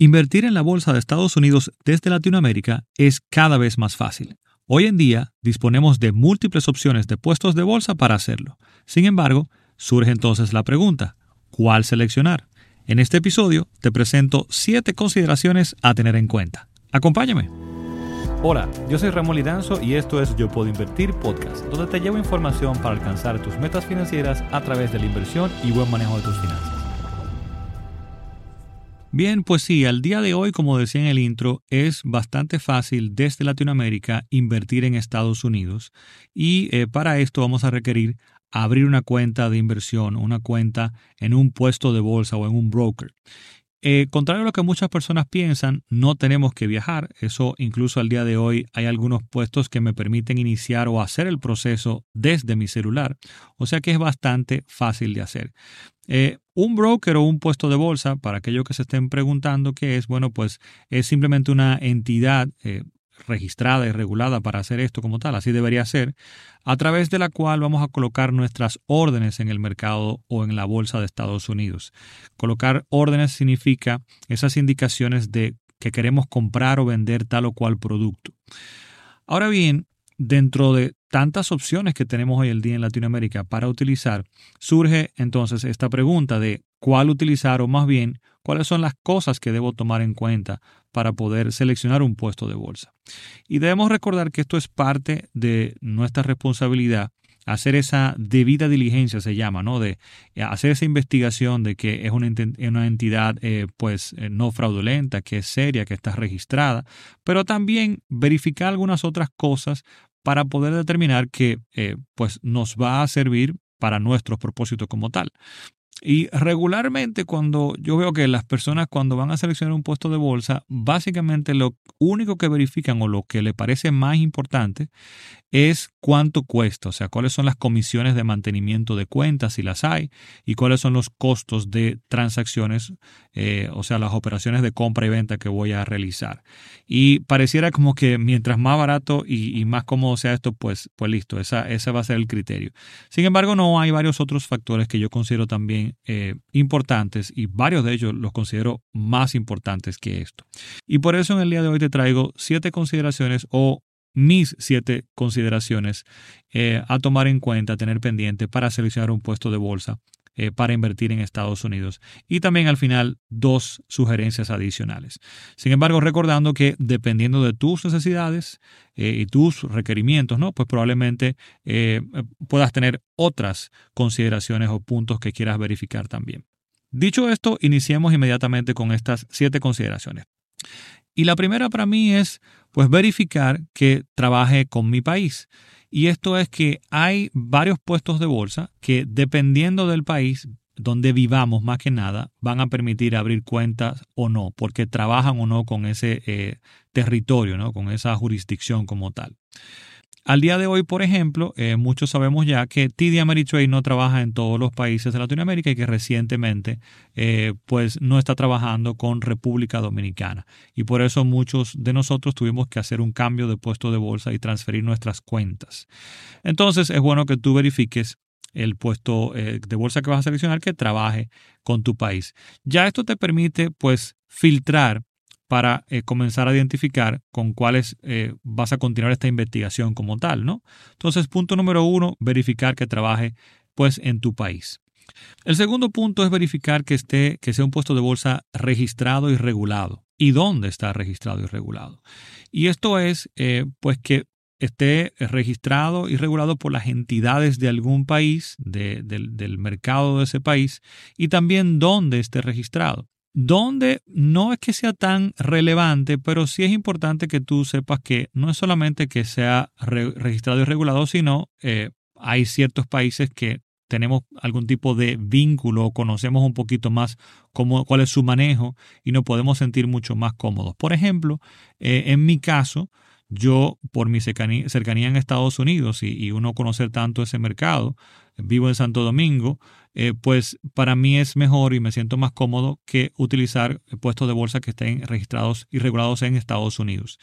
Invertir en la bolsa de Estados Unidos desde Latinoamérica es cada vez más fácil. Hoy en día disponemos de múltiples opciones de puestos de bolsa para hacerlo. Sin embargo, surge entonces la pregunta, ¿cuál seleccionar? En este episodio te presento 7 consideraciones a tener en cuenta. Acompáñame. Hola, yo soy Ramón Lidanzo y esto es Yo Puedo Invertir Podcast, donde te llevo información para alcanzar tus metas financieras a través de la inversión y buen manejo de tus finanzas. Bien, pues sí, al día de hoy, como decía en el intro, es bastante fácil desde Latinoamérica invertir en Estados Unidos y eh, para esto vamos a requerir abrir una cuenta de inversión, una cuenta en un puesto de bolsa o en un broker. Eh, contrario a lo que muchas personas piensan, no tenemos que viajar. Eso incluso al día de hoy hay algunos puestos que me permiten iniciar o hacer el proceso desde mi celular. O sea que es bastante fácil de hacer. Eh, un broker o un puesto de bolsa, para aquellos que se estén preguntando qué es, bueno, pues es simplemente una entidad eh, registrada y regulada para hacer esto como tal, así debería ser, a través de la cual vamos a colocar nuestras órdenes en el mercado o en la bolsa de Estados Unidos. Colocar órdenes significa esas indicaciones de que queremos comprar o vender tal o cual producto. Ahora bien, dentro de tantas opciones que tenemos hoy el día en Latinoamérica para utilizar, surge entonces esta pregunta de cuál utilizar o más bien cuáles son las cosas que debo tomar en cuenta para poder seleccionar un puesto de bolsa. Y debemos recordar que esto es parte de nuestra responsabilidad hacer esa debida diligencia se llama, ¿no? De eh, hacer esa investigación de que es una, entidad eh, pues eh, no fraudulenta, que es seria, que está registrada, pero también verificar algunas otras cosas para poder determinar que pues nos va a servir para nuestros propósitos como tal. Y regularmente cuando yo veo que las personas cuando van a seleccionar un puesto de bolsa, básicamente lo único que verifican o lo que le parece más importante es cuánto cuesta, o sea, cuáles son las comisiones de mantenimiento de cuentas, si las hay, y cuáles son los costos de transacciones, eh, o sea, las operaciones de compra y venta que voy a realizar. Y pareciera como que mientras más barato y, más cómodo sea esto, pues, pues listo, esa, ese va a ser el criterio. Sin embargo, no hay varios otros factores que yo considero también eh, importantes y varios de ellos los considero más importantes que esto. Y por eso en el día de hoy te traigo siete consideraciones o mis siete consideraciones eh, a tomar en cuenta, tener pendiente para seleccionar un puesto de bolsa eh, para invertir en Estados Unidos. Y también al final dos sugerencias adicionales. Sin embargo, recordando que dependiendo de tus necesidades eh, y tus requerimientos, ¿no? pues probablemente puedas tener otras consideraciones o puntos que quieras verificar también. Dicho esto, iniciemos inmediatamente con estas siete consideraciones. Y la primera para mí es pues verificar que trabaje con mi país. Y esto es que hay varios puestos de bolsa que dependiendo del país donde vivamos más que nada, van a permitir abrir cuentas o no, porque trabajan o no con ese eh, territorio, ¿no? con esa jurisdicción como tal. Al día de hoy, por ejemplo, eh, muchos sabemos ya que TD Ameritrade no trabaja en todos los países de Latinoamérica y que recientemente eh, pues no está trabajando con República Dominicana. Y por eso muchos de nosotros tuvimos que hacer un cambio de puesto de bolsa y transferir nuestras cuentas. Entonces es bueno que tú verifiques el puesto eh, de bolsa que vas a seleccionar que trabaje con tu país. Ya esto te permite pues filtrar para eh, comenzar a identificar con cuáles eh, vas a continuar esta investigación como tal, ¿no? Entonces, punto número uno, verificar que trabaje pues en tu país. El segundo punto es verificar que esté, que sea un puesto de bolsa registrado y regulado. ¿Y dónde está registrado y regulado? Y esto es, eh, pues, que esté registrado y regulado por las entidades de algún país, del mercado de ese país, y también dónde esté registrado donde no es que sea tan relevante, pero sí es importante que tú sepas que no es solamente que sea registrado y regulado, sino eh, hay ciertos países que tenemos algún tipo de vínculo o conocemos un poquito más cómo, cuál es su manejo y nos podemos sentir mucho más cómodos. Por ejemplo, eh, en mi caso, yo por mi cercanía, en Estados Unidos y, uno conocer tanto ese mercado, vivo en Santo Domingo, eh, pues para mí es mejor y me siento más cómodo que utilizar puestos de bolsa que estén registrados y regulados en Estados Unidos.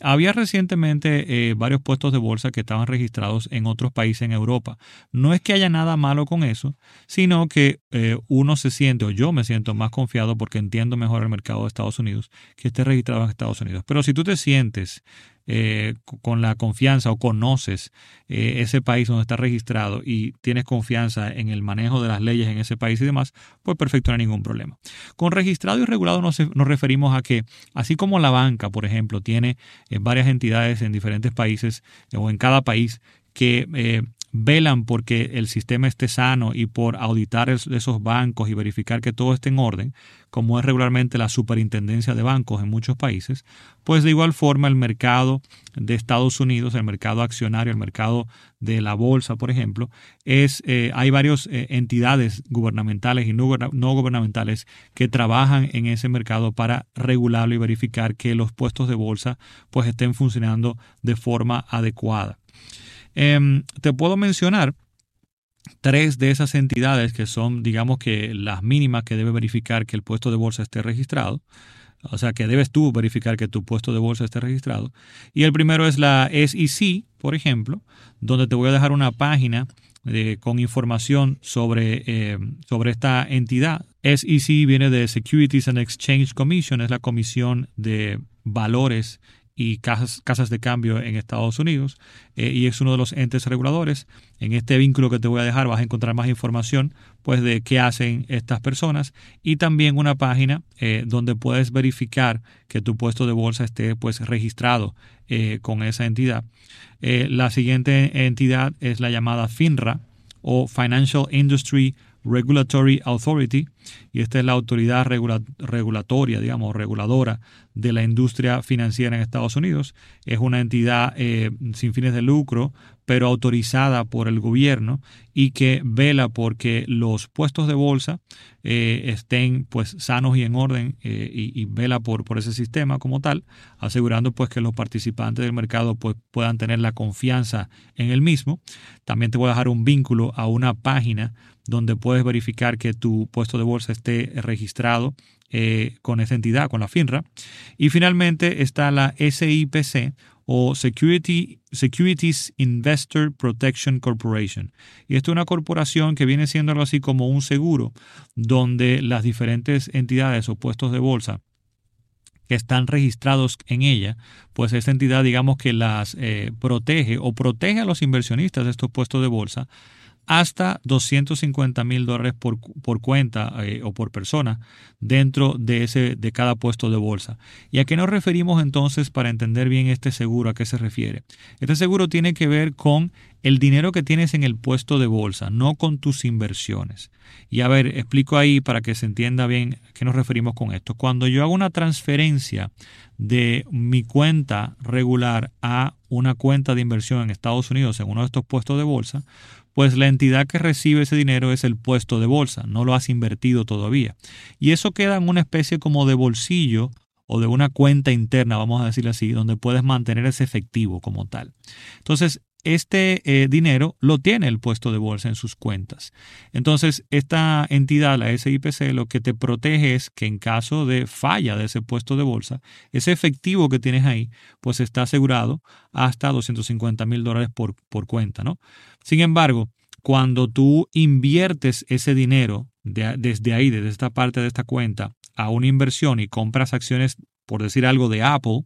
Había recientemente eh, varios puestos de bolsa que estaban registrados en otros países en Europa. No es que haya nada malo con eso, sino que eh, uno se siente, o yo me siento más confiado porque entiendo mejor el mercado de Estados Unidos, que esté registrado en Estados Unidos. Pero si tú te sientes eh, con la confianza o conoces eh, ese país donde está registrado y tienes confianza en el manejo de las leyes en ese país y demás, pues perfecto, no hay ningún problema. Con registrado y regulado nos, referimos a que, así como la banca, por ejemplo, tiene eh, varias entidades en diferentes países o en cada país que velan porque el sistema esté sano y por auditar esos bancos y verificar que todo esté en orden, como es regularmente la superintendencia de bancos en muchos países, pues de igual forma el mercado de Estados Unidos, el mercado accionario, el mercado de la bolsa, por ejemplo, es eh, hay varias eh, entidades gubernamentales y no, no gubernamentales que trabajan en ese mercado para regularlo y verificar que los puestos de bolsa pues estén funcionando de forma adecuada. Em, te puedo mencionar tres de esas entidades que son, digamos que las mínimas que debe verificar que el puesto de bolsa esté registrado. O sea, que debes tú verificar que tu puesto de bolsa esté registrado. Y el primero es la SEC, por ejemplo, donde te voy a dejar una página con información sobre, em, sobre esta entidad. SEC viene de Securities and Exchange Commission, es la Comisión de Valores y casas, casas de cambio en Estados Unidos eh, y es uno de los entes reguladores. En este vínculo que te voy a dejar vas a encontrar más información pues de qué hacen estas personas y también una página eh, donde puedes verificar que tu puesto de bolsa esté pues registrado eh, con esa entidad. la siguiente entidad es la llamada FINRA o Financial Industry Regulatory Authority, y esta es la autoridad regulatoria, digamos, reguladora de la industria financiera en Estados Unidos. Es una entidad eh, sin fines de lucro, pero autorizada por el gobierno y que vela porque los puestos de bolsa eh, estén pues sanos y en orden eh, y, vela por, por ese sistema como tal, asegurando pues que los participantes del mercado pues, puedan tener la confianza en el mismo. También te voy a dejar un vínculo a una página donde puedes verificar que tu puesto de bolsa esté registrado eh, con esa entidad, con la FINRA. Y finalmente está la SIPC o Security, Securities Investor Protection Corporation. Y esto es una corporación que viene siendo algo así como un seguro, donde las diferentes entidades o puestos de bolsa que están registrados en ella, pues esta entidad digamos que las eh, protege o protege a los inversionistas de estos puestos de bolsa hasta 250 mil dólares por, cuenta eh, o por persona dentro de, ese, de cada puesto de bolsa. ¿Y a qué nos referimos entonces para entender bien este seguro? ¿A qué se refiere? Este seguro tiene que ver con el dinero que tienes en el puesto de bolsa, no con tus inversiones. Y a ver, explico ahí para que se entienda bien a qué nos referimos con esto. Cuando yo hago una transferencia de mi cuenta regular a una cuenta de inversión en Estados Unidos en uno de estos puestos de bolsa, pues la entidad que recibe ese dinero es el puesto de bolsa, no lo has invertido todavía. Y eso queda en una especie como de bolsillo o de una cuenta interna, vamos a decirlo así, donde puedes mantener ese efectivo como tal. Entonces, este eh, dinero lo tiene el puesto de bolsa en sus cuentas. Entonces, esta entidad, la SIPC, lo que te protege es que en caso de falla de ese puesto de bolsa, ese efectivo que tienes ahí, pues está asegurado hasta 250 mil dólares por, por cuenta, ¿no? Sin embargo, cuando tú inviertes ese dinero desde ahí, desde esta parte de esta cuenta, a una inversión y compras acciones, por decir algo, de Apple,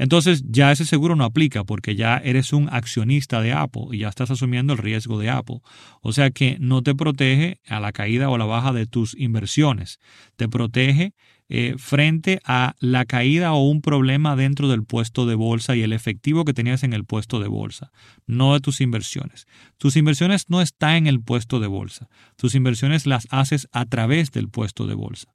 entonces ya ese seguro no aplica porque ya eres un accionista de Apple y ya estás asumiendo el riesgo de Apple. O sea que no te protege a la caída o la baja de tus inversiones. Te protege eh, frente a la caída o un problema dentro del puesto de bolsa y el efectivo que tenías en el puesto de bolsa, no de tus inversiones. Tus inversiones no están en el puesto de bolsa. Tus inversiones las haces a través del puesto de bolsa.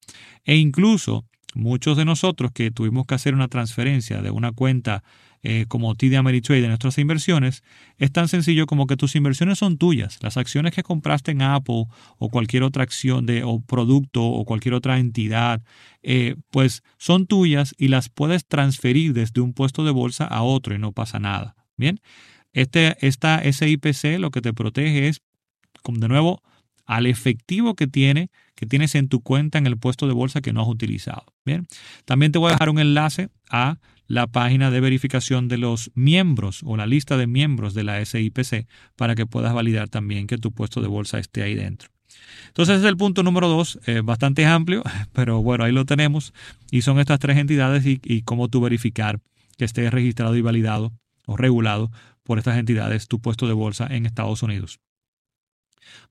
E incluso Muchos de nosotros que tuvimos que hacer una transferencia de una cuenta eh, como TD Ameritrade de nuestras inversiones, es tan sencillo como que tus inversiones son tuyas. Las acciones que compraste en Apple o cualquier otra acción de, o producto o cualquier otra entidad, eh, pues son tuyas y las puedes transferir desde un puesto de bolsa a otro y no pasa nada. Bien, este, esta SIPC lo que te protege es de nuevo, al efectivo que tiene que tienes en tu cuenta en el puesto de bolsa que no has utilizado. Bien, también te voy a dejar un enlace a la página de verificación de los miembros o la lista de miembros de la SIPC para que puedas validar también que tu puesto de bolsa esté ahí dentro. Entonces, ese es el punto número dos, eh, bastante amplio, pero bueno, ahí lo tenemos. Y son estas tres entidades y, y cómo tú verificar que esté registrado y validado o regulado por estas entidades tu puesto de bolsa en Estados Unidos.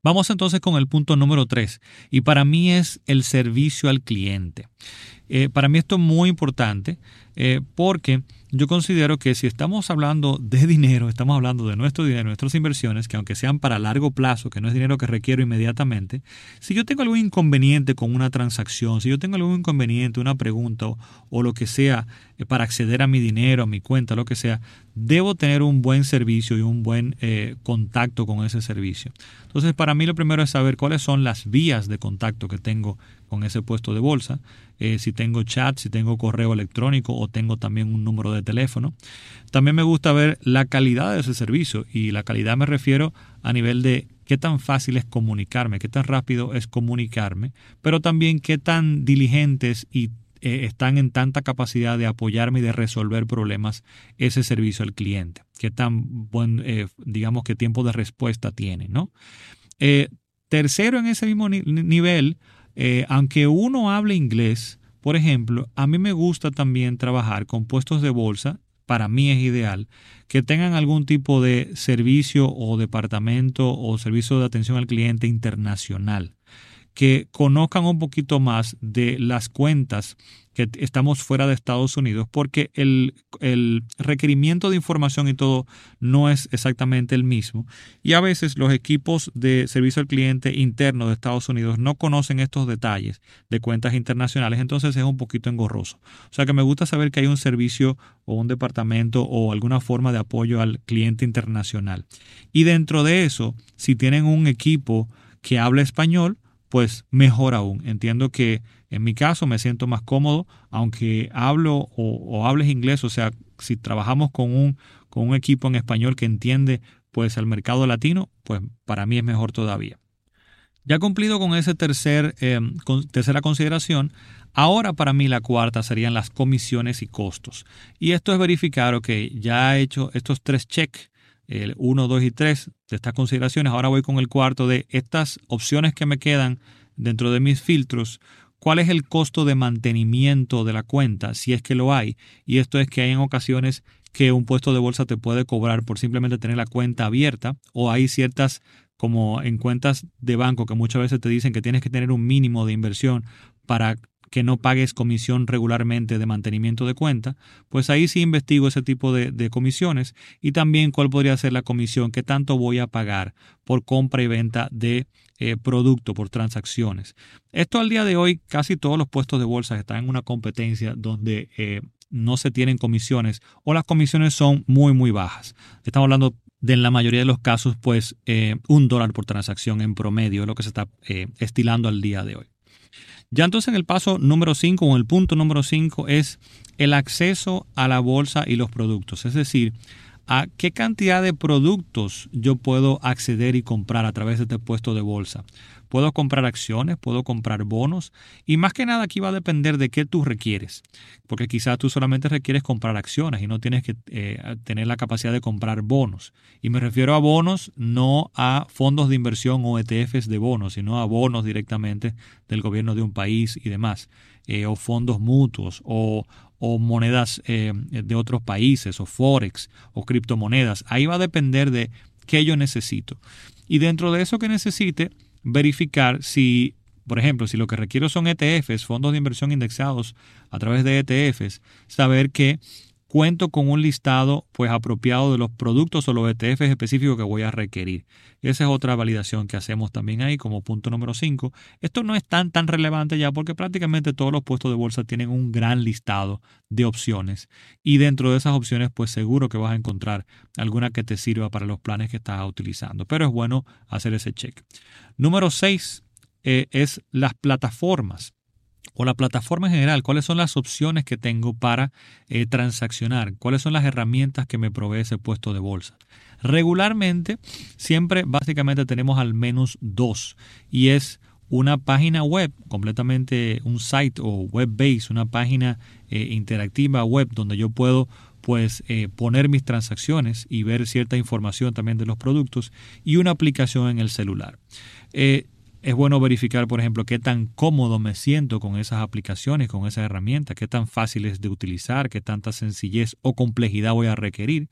Vamos entonces con el punto número tres y para mí es el servicio al cliente. Eh, para mí esto es muy importante eh, porque yo considero que si estamos hablando de dinero, estamos hablando de nuestro dinero, nuestras inversiones, que aunque sean para largo plazo, que no es dinero que requiero inmediatamente, si yo tengo algún inconveniente con una transacción, si yo tengo algún inconveniente, una pregunta o, lo que sea eh, para acceder a mi dinero, a mi cuenta, lo que sea, debo tener un buen servicio y un buen contacto con ese servicio. Entonces, para mí lo primero es saber cuáles son las vías de contacto que tengo con ese puesto de bolsa, eh, si tengo chat, si tengo correo electrónico o tengo también un número de teléfono. También me gusta ver la calidad de ese servicio y la calidad me refiero a nivel de qué tan fácil es comunicarme, qué tan rápido es comunicarme, pero también qué tan diligentes y eh, están en tanta capacidad de apoyarme y de resolver problemas ese servicio al cliente, qué tan buen, eh, digamos, qué tiempo de respuesta tiene, ¿no? tercero, en ese mismo nivel, eh, aunque uno hable inglés, por ejemplo, a mí me gusta también trabajar con puestos de bolsa, para mí es ideal, que tengan algún tipo de servicio o departamento o servicio de atención al cliente internacional que conozcan un poquito más de las cuentas que estamos fuera de Estados Unidos, porque el, requerimiento de información y todo no es exactamente el mismo. Y a veces los equipos de servicio al cliente interno de Estados Unidos no conocen estos detalles de cuentas internacionales, entonces es un poquito engorroso. O sea que me gusta saber que hay un servicio o un departamento o alguna forma de apoyo al cliente internacional. Y dentro de eso, si tienen un equipo que habla español, pues mejor aún. Entiendo que en mi caso me siento más cómodo, aunque hablo o, hables inglés, o sea, si trabajamos con un, con un equipo en español que entiende pues el mercado latino, pues para mí es mejor todavía. Ya cumplido con esa tercer, eh, tercera consideración, ahora para mí la cuarta serían las comisiones y costos. Y esto es verificar, ok, ya he hecho estos tres checks el 1, 2 y 3 de estas consideraciones. Ahora voy con el cuarto de estas opciones que me quedan dentro de mis filtros. ¿Cuál es el costo de mantenimiento de la cuenta? Si es que lo hay. Y esto es que hay en ocasiones que un puesto de bolsa te puede cobrar por simplemente tener la cuenta abierta o hay ciertas como en cuentas de banco que muchas veces te dicen que tienes que tener un mínimo de inversión para que no pagues comisión regularmente de mantenimiento de cuenta, pues ahí sí investigo ese tipo de, comisiones y también cuál podría ser la comisión, qué tanto voy a pagar por compra y venta de eh, producto, por transacciones. Esto al día de hoy, casi todos los puestos de bolsa están en una competencia donde eh, no se tienen comisiones o las comisiones son muy, muy bajas. Estamos hablando de en la mayoría de los casos, pues eh, un dólar por transacción en promedio es lo que se está estilando al día de hoy. Ya entonces en el paso número 5 o el punto número 5 es el acceso a la bolsa y los productos. Es decir, a qué cantidad de productos yo puedo acceder y comprar a través de este puesto de bolsa. Puedo comprar acciones, puedo comprar bonos y más que nada aquí va a depender de qué tú requieres, porque quizás tú solamente requieres comprar acciones y no tienes que eh, tener la capacidad de comprar bonos. Y me refiero a bonos no a fondos de inversión o ETFs de bonos, sino a bonos directamente del gobierno de un país y demás, eh, o fondos mutuos o, monedas eh, de otros países o forex o criptomonedas. Ahí va a depender de qué yo necesito. Y dentro de eso que necesite, verificar si, por ejemplo, si lo que requiero son ETFs, fondos de inversión indexados a través de ETFs, saber que cuento con un listado pues apropiado de los productos o los ETFs específicos que voy a requerir. Esa es otra validación que hacemos también ahí como punto número 5. Esto no es tan tan relevante ya porque prácticamente todos los puestos de bolsa tienen un gran listado de opciones y dentro de esas opciones pues seguro que vas a encontrar alguna que te sirva para los planes que estás utilizando. Pero es bueno hacer ese check. Número 6 eh, es las plataformas o la plataforma en general, cuáles son las opciones que tengo para eh, transaccionar, cuáles son las herramientas que me provee ese puesto de bolsa. Regularmente, siempre básicamente tenemos al menos dos y es una página web, completamente un site o web base, una página eh, interactiva web donde yo puedo pues eh, poner mis transacciones y ver cierta información también de los productos y una aplicación en el celular. Es bueno verificar, por ejemplo, qué tan cómodo me siento con esas aplicaciones, con esas herramientas, qué tan fáciles de utilizar, qué tanta sencillez o complejidad voy a requerir.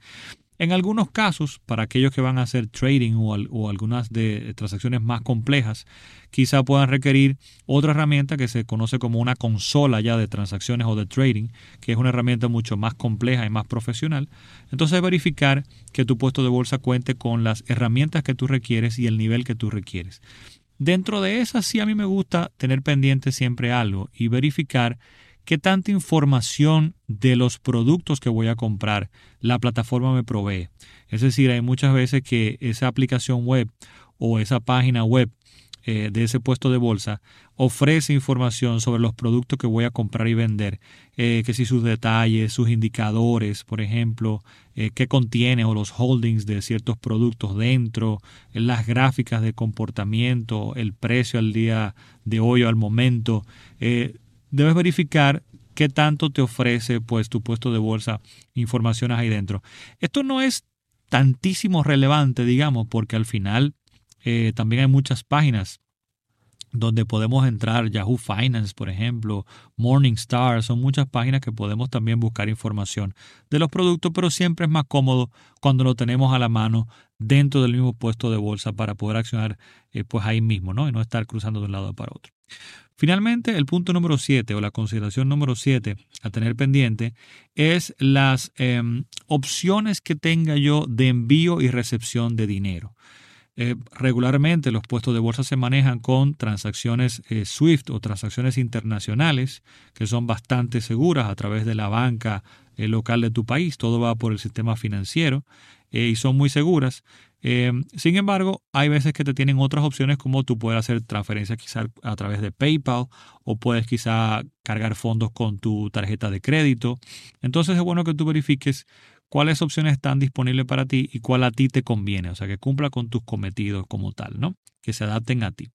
En algunos casos, para aquellos que van a hacer trading o, algunas de transacciones más complejas, quizá puedan requerir otra herramienta que se conoce como una consola ya de transacciones o de trading, que es una herramienta mucho más compleja y más profesional. Entonces verificar que tu puesto de bolsa cuente con las herramientas que tú requieres y el nivel que tú requieres. Dentro de esas sí a mí me gusta tener pendiente siempre algo y verificar qué tanta información de los productos que voy a comprar la plataforma me provee. Es decir, hay muchas veces que esa aplicación web o esa página web eh, de ese puesto de bolsa ofrece información sobre los productos que voy a comprar y vender, eh, que si sus detalles, sus indicadores, por ejemplo, eh, qué contiene o los holdings de ciertos productos dentro, las gráficas de comportamiento, el precio al día de hoy o al momento. debes verificar qué tanto te ofrece pues tu puesto de bolsa informaciones ahí dentro. Esto no es tantísimo relevante, digamos, porque al final eh, también hay muchas páginas donde podemos entrar, Yahoo Finance, por ejemplo, Morningstar, son muchas páginas que podemos también buscar información de los productos, pero siempre es más cómodo cuando lo tenemos a la mano dentro del mismo puesto de bolsa para poder accionar eh, pues ahí mismo, ¿no? Y no estar cruzando de un lado para otro. Finalmente, el punto número 7 o la consideración número 7 a tener pendiente es las em, opciones que tenga yo de envío y recepción de dinero. Eh, regularmente los puestos de bolsa se manejan con transacciones eh, SWIFT o transacciones internacionales que son bastante seguras a través de la banca eh, local de tu país. Todo va por el sistema financiero y son muy seguras. sin embargo, hay veces que te tienen otras opciones como tú puedes hacer transferencias quizás a través de PayPal o puedes quizá cargar fondos con tu tarjeta de crédito. Entonces es bueno que tú verifiques cuáles opciones están disponibles para ti y cuál a ti te conviene, o sea, que cumpla con tus cometidos como tal, ¿no? Que se adapten a ti.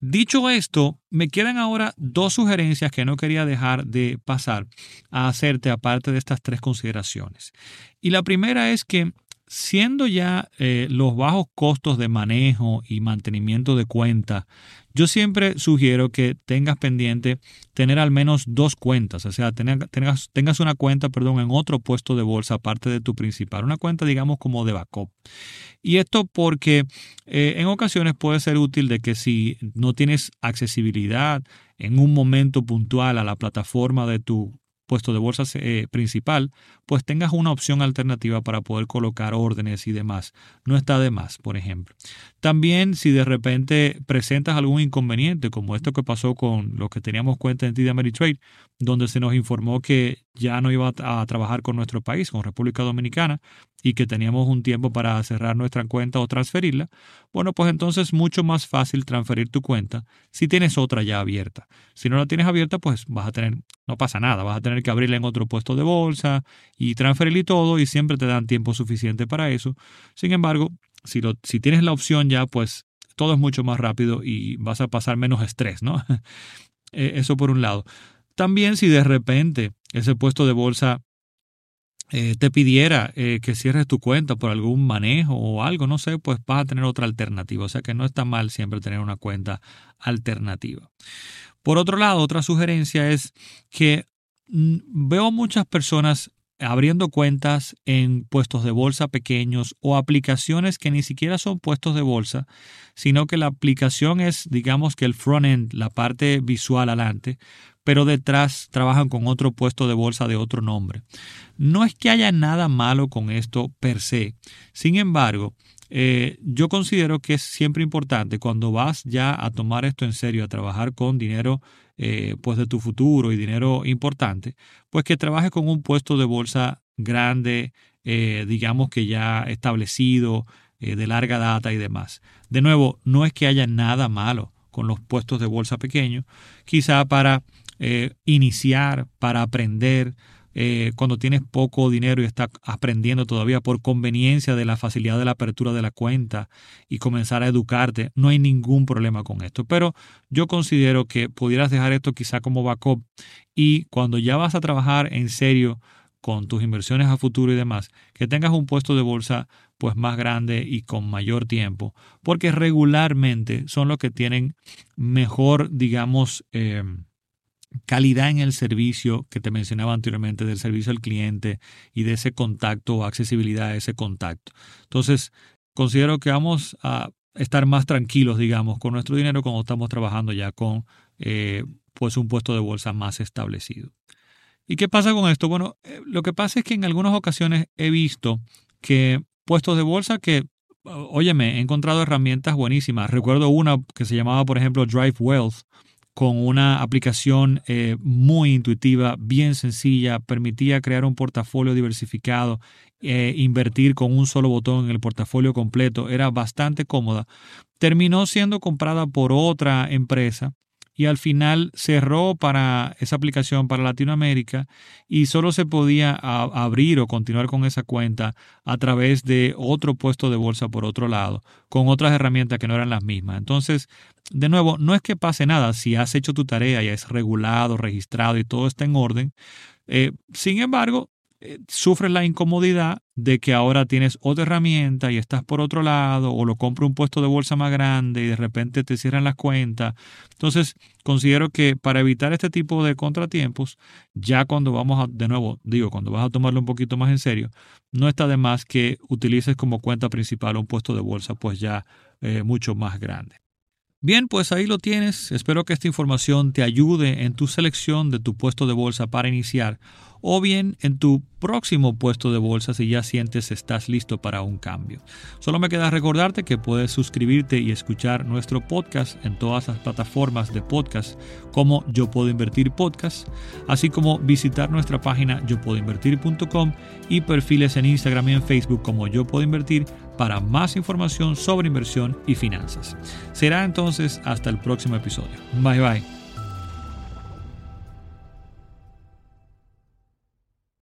Dicho esto, me quedan ahora dos sugerencias que no quería dejar de pasar a hacerte aparte de estas tres consideraciones. Y la primera es que siendo ya eh, los bajos costos de manejo y mantenimiento de cuenta yo siempre sugiero que tengas pendiente tener al menos dos cuentas, o sea, tengas, una cuenta, perdón, en otro puesto de bolsa aparte de tu principal, una cuenta digamos como de backup. Y esto porque eh, en ocasiones puede ser útil de que si no tienes accesibilidad en un momento puntual a la plataforma de tu puesto de bolsa eh, principal, pues tengas una opción alternativa para poder colocar órdenes y demás. No está de más, por ejemplo. También si de repente presentas algún inconveniente, como esto que pasó con lo que teníamos cuenta en TD Ameritrade, donde se nos informó que ya no iba a trabajar con nuestro país, con República Dominicana, y que teníamos un tiempo para cerrar nuestra cuenta o transferirla, bueno, pues entonces es mucho más fácil transferir tu cuenta si tienes otra ya abierta. Si no la tienes abierta, pues vas a tener, no pasa nada, vas a tener que abrirla en otro puesto de bolsa y transferir y todo, y siempre te dan tiempo suficiente para eso. Sin embargo, si, lo, si tienes la opción ya, pues todo es mucho más rápido y vas a pasar menos estrés, ¿no? Eh, eso por un lado. También si de repente ese puesto de bolsa eh, te pidiera eh, que cierres tu cuenta por algún manejo o algo, no sé, pues vas a tener otra alternativa. O sea que no está mal siempre tener una cuenta alternativa. Por otro lado, otra sugerencia es que mm, veo muchas personas abriendo cuentas en puestos de bolsa pequeños o aplicaciones que ni siquiera son puestos de bolsa, sino que la aplicación es, digamos que el front-end, la parte visual adelante, pero detrás trabajan con otro puesto de bolsa de otro nombre. No es que haya nada malo con esto per se. Sin embargo, eh, yo considero que es siempre importante cuando vas ya a tomar esto en serio, a trabajar con dinero eh, pues de tu futuro y dinero importante, pues que trabajes con un puesto de bolsa grande, eh, digamos que ya establecido, eh, de larga data y demás. De nuevo, no es que haya nada malo con los puestos de bolsa pequeños, quizá para iniciar, para aprender, eh, cuando tienes poco dinero y estás aprendiendo todavía por conveniencia de la facilidad de la apertura de la cuenta y comenzar a educarte, no hay ningún problema con esto. Pero yo considero que pudieras dejar esto quizá como backup y cuando ya vas a trabajar en serio con tus inversiones a futuro y demás, que tengas un puesto de bolsa pues más grande y con mayor tiempo, porque regularmente son los que tienen mejor, digamos, eh, calidad en el servicio que te mencionaba anteriormente, del servicio al cliente y de ese contacto o accesibilidad a ese contacto. Entonces, considero que vamos a estar más tranquilos, digamos, con nuestro dinero cuando estamos trabajando ya con eh, pues un puesto de bolsa más establecido. ¿Y qué pasa con esto? Bueno, eh, lo que pasa es que en algunas ocasiones he visto que puestos de bolsa que, óyeme, he encontrado herramientas buenísimas. Recuerdo una que se llamaba, por ejemplo, Drive Wealth, con una aplicación eh, muy intuitiva, bien sencilla, permitía crear un portafolio diversificado, eh, invertir con un solo botón en el portafolio completo, era bastante cómoda. Terminó siendo comprada por otra empresa y al final cerró para esa aplicación para Latinoamérica y solo se podía abrir o continuar con esa cuenta a través de otro puesto de bolsa por otro lado, con otras herramientas que no eran las mismas. Entonces, de nuevo, no es que pase nada si has hecho tu tarea y es regulado, registrado y todo está en orden. Eh, sin embargo, eh, sufres la incomodidad de que ahora tienes otra herramienta y estás por otro lado o lo compro un puesto de bolsa más grande y de repente te cierran las cuentas. Entonces, considero que para evitar este tipo de contratiempos, ya cuando vamos a, de nuevo, digo, cuando vas a tomarlo un poquito más en serio, no está de más que utilices como cuenta principal un puesto de bolsa pues ya eh, mucho más grande. Bien, pues ahí lo tienes. Espero que esta información te ayude en tu selección de tu puesto de bolsa para iniciar o bien en tu próximo puesto de bolsa si ya sientes estás listo para un cambio. Solo me queda recordarte que puedes suscribirte y escuchar nuestro podcast en todas las plataformas de podcast como Yo Puedo Invertir Podcast, así como visitar nuestra página yopuedoinvertir.com y perfiles en Instagram y en Facebook como Yo Puedo Invertir para más información sobre inversión y finanzas. Será entonces hasta el próximo episodio. Bye bye.